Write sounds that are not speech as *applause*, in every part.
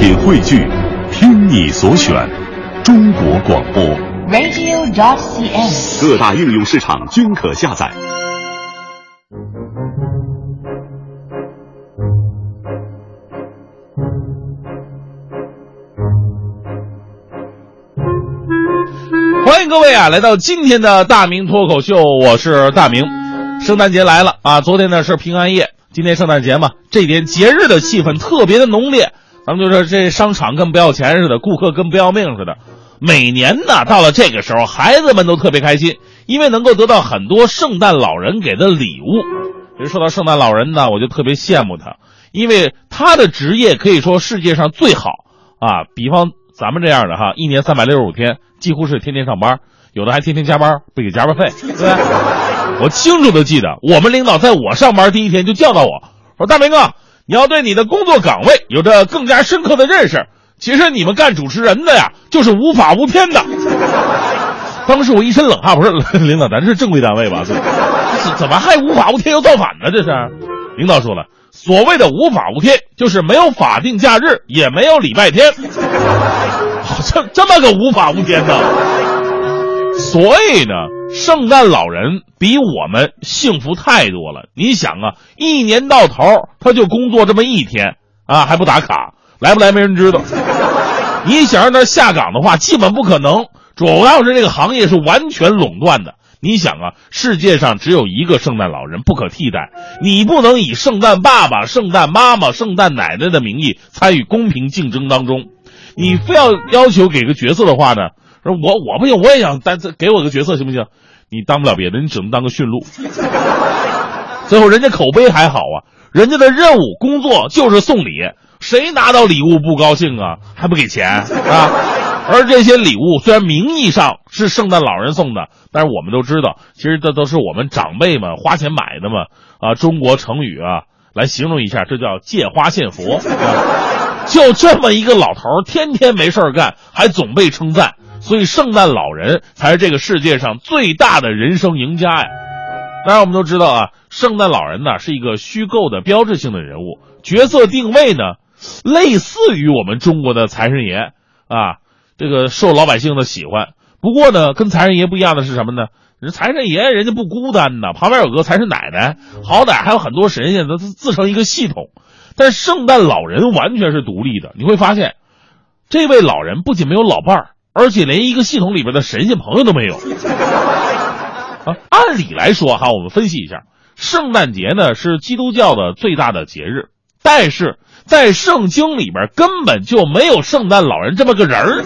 品汇聚，听你所选，中国广播。radio.dot.cn，。各大应用市场均可下载。欢迎各位啊，来到今天的大明脱口秀，我是大明。圣诞节来了啊，昨天呢是平安夜，今天圣诞节嘛，这点节日的气氛特别的浓烈。咱们就说这商场跟不要钱似的，顾客跟不要命似的。每年呢，到了这个时候，孩子们都特别开心，因为能够得到很多圣诞老人给的礼物。其实说到圣诞老人呢，我就特别羡慕他，因为他的职业可以说世界上最好啊。比方咱们这样的哈，一年三百六十五天，几乎是天天上班，有的还天天加班，不给加班费，对？*laughs* 我清楚的记得，我们领导在我上班第一天就教导我说：“大明哥，你要对你的工作岗位有着更加深刻的认识。其实你们干主持人的呀，就是无法无天的。”当时我一身冷汗，我说：“领导，咱是正规单位吧？这 *laughs* 这怎么还无法无天又造反呢？这是？”领导说了，所谓的无法无天，就是没有法定假日，也没有礼拜天。*laughs* 好像这么个无法无天呢。所以呢，圣诞老人比我们幸福太多了。你想啊，一年到头他就工作这么一天啊，还不打卡，来不来没人知道。你想让他下岗的话，基本不可能。主要是这个行业是完全垄断的。你想啊，世界上只有一个圣诞老人不可替代，你不能以圣诞爸爸、圣诞妈妈、圣诞奶奶的名义参与公平竞争当中。你非要要求给个角色的话呢？说我我不行，我也想担给我个角色行不行？你当不了别的，你只能当个驯鹿。最后人家口碑还好啊，人家的任务工作就是送礼，谁拿到礼物不高兴啊？还不给钱啊？*laughs* 而这些礼物虽然名义上是圣诞老人送的，但是我们都知道，其实这都是我们长辈们花钱买的嘛。啊，中国成语啊，来形容一下，这叫借花献佛。啊、*laughs* 就这么一个老头，天天没事干，还总被称赞。所以，圣诞老人才是这个世界上最大的人生赢家呀！当然，我们都知道啊，圣诞老人呢是一个虚构的标志性的人物，角色定位呢类似于我们中国的财神爷啊，这个受老百姓的喜欢。不过呢，跟财神爷不一样的是什么呢？人财神爷人家不孤单呐，旁边有个财神奶奶，好歹还有很多神仙，他自成一个系统。但圣诞老人完全是独立的，你会发现，这位老人不仅没有老伴儿。而且连一个系统里边的神仙朋友都没有 *laughs* 啊！按理来说哈，我们分析一下，圣诞节呢是基督教的最大的节日，但是在圣经里边根本就没有圣诞老人这么个人儿。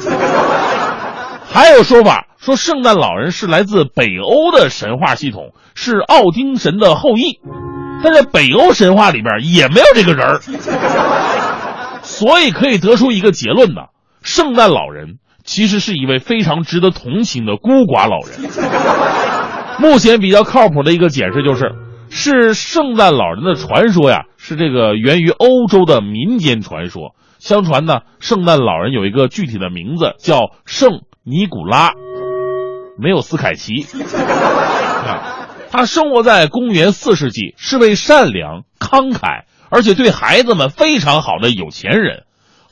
*laughs* 还有说法说圣诞老人是来自北欧的神话系统，是奥丁神的后裔，但在北欧神话里边也没有这个人儿，*laughs* 所以可以得出一个结论呢：圣诞老人。其实是一位非常值得同情的孤寡老人。目前比较靠谱的一个解释就是，是圣诞老人的传说呀，是这个源于欧洲的民间传说。相传呢，圣诞老人有一个具体的名字叫圣尼古拉，没有斯凯奇。啊，他生活在公元四世纪，是位善良、慷慨，而且对孩子们非常好的有钱人。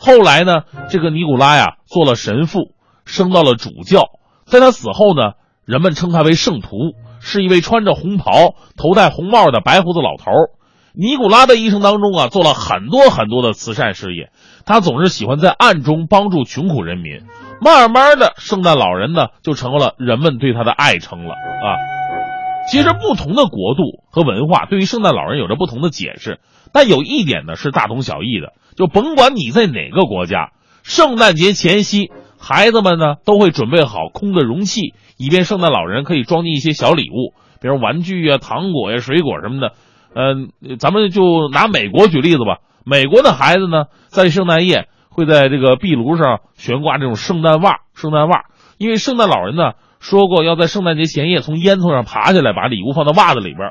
后来呢，这个尼古拉呀做了神父，升到了主教。在他死后呢，人们称他为圣徒，是一位穿着红袍、头戴红帽的白胡子老头。尼古拉的一生当中啊，做了很多很多的慈善事业。他总是喜欢在暗中帮助穷苦人民。慢慢的，圣诞老人呢就成了人们对他的爱称了啊。其实不同的国度和文化对于圣诞老人有着不同的解释，但有一点呢是大同小异的。就甭管你在哪个国家，圣诞节前夕，孩子们呢都会准备好空的容器，以便圣诞老人可以装进一些小礼物，比如玩具啊、糖果呀、水果什么的。嗯、呃，咱们就拿美国举例子吧。美国的孩子呢，在圣诞夜会在这个壁炉上悬挂这种圣诞袜，圣诞袜，因为圣诞老人呢说过要在圣诞节前夜从烟囱上爬下来，把礼物放到袜子里边。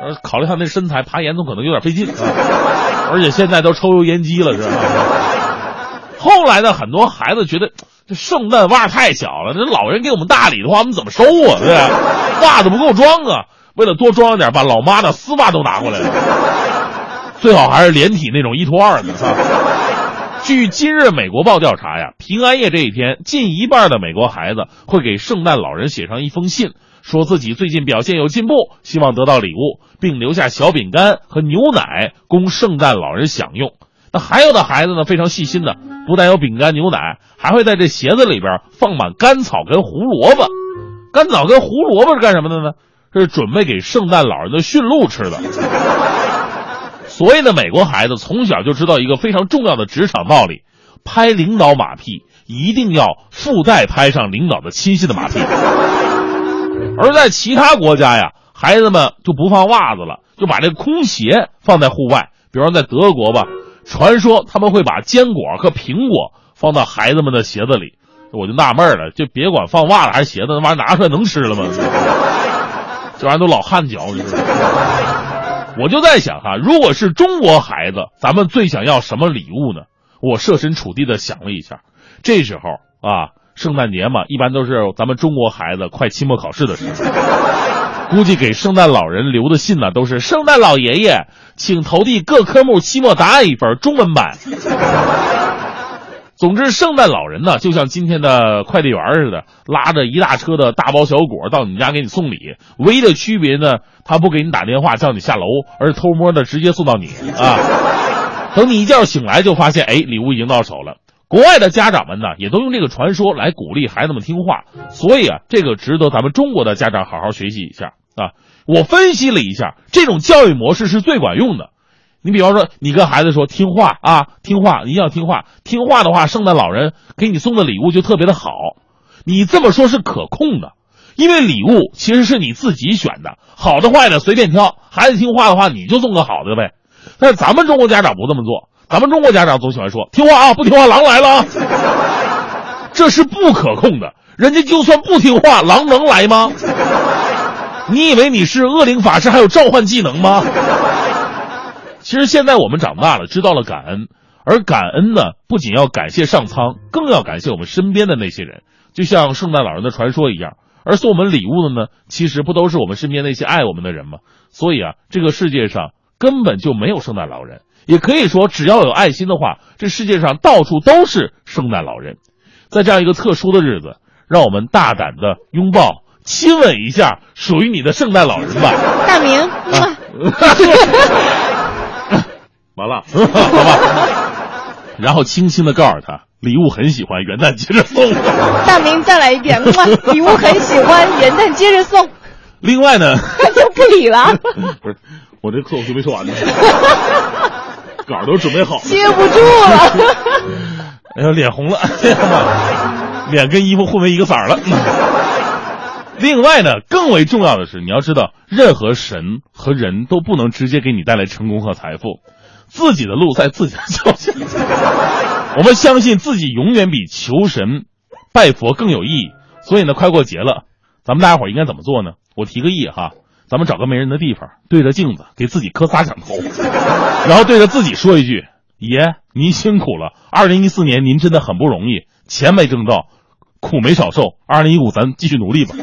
呃，考虑他那身材，爬烟囱可能有点费劲啊。*laughs* 而且现在都抽油烟机了，是吧？后来呢，很多孩子觉得这圣诞袜太小了，这老人给我们大礼的话，我们怎么收啊？对吧？袜子不够装啊！为了多装点，把老妈的丝袜都拿过来了，最好还是连体那种一拖二的。据今日美国报调查呀，平安夜这一天，近一半的美国孩子会给圣诞老人写上一封信，说自己最近表现有进步，希望得到礼物，并留下小饼干和牛奶供圣诞老人享用。那还有的孩子呢，非常细心的，不但有饼干、牛奶，还会在这鞋子里边放满甘草跟胡萝卜。甘草跟胡萝卜是干什么的呢？是准备给圣诞老人的驯鹿吃的。所谓的，美国孩子从小就知道一个非常重要的职场道理：拍领导马屁一定要附带拍上领导的亲戚的马屁。*laughs* 而在其他国家呀，孩子们就不放袜子了，就把这空鞋放在户外。比方在德国吧。传说他们会把坚果和苹果放到孩子们的鞋子里，我就纳闷了，就别管放袜子还是鞋子，那玩意儿拿出来能吃了吗？这玩意儿都老汗脚，你知道吗？我就在想哈，如果是中国孩子，咱们最想要什么礼物呢？我设身处地的想了一下，这时候啊，圣诞节嘛，一般都是咱们中国孩子快期末考试的时候。估计给圣诞老人留的信呢，都是圣诞老爷爷，请投递各科目期末答案一份，中文版。总之，圣诞老人呢，就像今天的快递员似的，拉着一大车的大包小裹到你家给你送礼。唯一的区别呢，他不给你打电话叫你下楼，而是偷摸的直接送到你啊。等你一觉醒来，就发现哎，礼物已经到手了。国外的家长们呢，也都用这个传说来鼓励孩子们听话，所以啊，这个值得咱们中国的家长好好学习一下。啊，我分析了一下，这种教育模式是最管用的。你比方说，你跟孩子说听话啊，听话，一定要听话。听话的话，圣诞老人给你送的礼物就特别的好。你这么说是可控的，因为礼物其实是你自己选的，好的坏的随便挑。孩子听话的话，你就送个好的呗。但是咱们中国家长不这么做，咱们中国家长总喜欢说听话啊，不听话狼来了啊。*laughs* 这是不可控的，人家就算不听话，狼能来吗？*laughs* 你以为你是恶灵法师还有召唤技能吗？其实现在我们长大了，知道了感恩，而感恩呢，不仅要感谢上苍，更要感谢我们身边的那些人，就像圣诞老人的传说一样。而送我们礼物的呢，其实不都是我们身边那些爱我们的人吗？所以啊，这个世界上根本就没有圣诞老人，也可以说，只要有爱心的话，这世界上到处都是圣诞老人。在这样一个特殊的日子，让我们大胆的拥抱。亲吻一下属于你的圣诞老人吧，大明。*laughs* 完了，*laughs* 好吧。然后轻轻的告诉他，礼物很喜欢，元旦接着送。大明，再来一遍，*laughs* 礼物很喜欢，元旦接着送。另外呢，他就不理了。*laughs* 不是，我这课我就没说完呢，稿都准备好了，接不住了。哎呦，脸红了，脸跟衣服混为一个色了。另外呢，更为重要的是，你要知道，任何神和人都不能直接给你带来成功和财富，自己的路在自己脚下。*laughs* 我们相信自己永远比求神、拜佛更有意义。所以呢，快过节了，咱们大家伙应该怎么做呢？我提个议哈，咱们找个没人的地方，对着镜子给自己磕仨响头，*laughs* 然后对着自己说一句：“爷，您辛苦了，二零一四年您真的很不容易，钱没挣到。”苦没少受，二零一五咱继续努力吧。